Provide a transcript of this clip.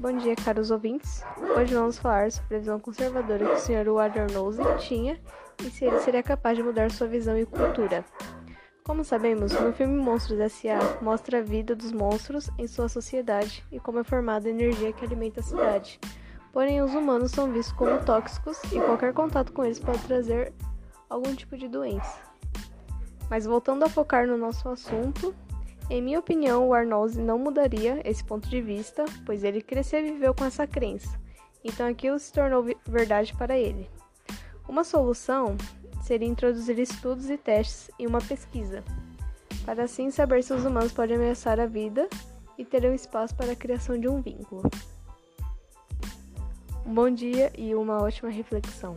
Bom dia, caros ouvintes. Hoje vamos falar sobre a visão conservadora que o Sr. Waternouse tinha e se ele seria capaz de mudar sua visão e cultura. Como sabemos, no filme Monstros S.A. mostra a vida dos monstros em sua sociedade e como é formada a energia que alimenta a cidade. Porém, os humanos são vistos como tóxicos e qualquer contato com eles pode trazer algum tipo de doença. Mas voltando a focar no nosso assunto, em minha opinião, o Arnoldi não mudaria esse ponto de vista, pois ele cresceu e viveu com essa crença. Então aquilo se tornou verdade para ele. Uma solução seria introduzir estudos e testes em uma pesquisa, para assim saber se os humanos podem ameaçar a vida e ter um espaço para a criação de um vínculo. Um bom dia e uma ótima reflexão.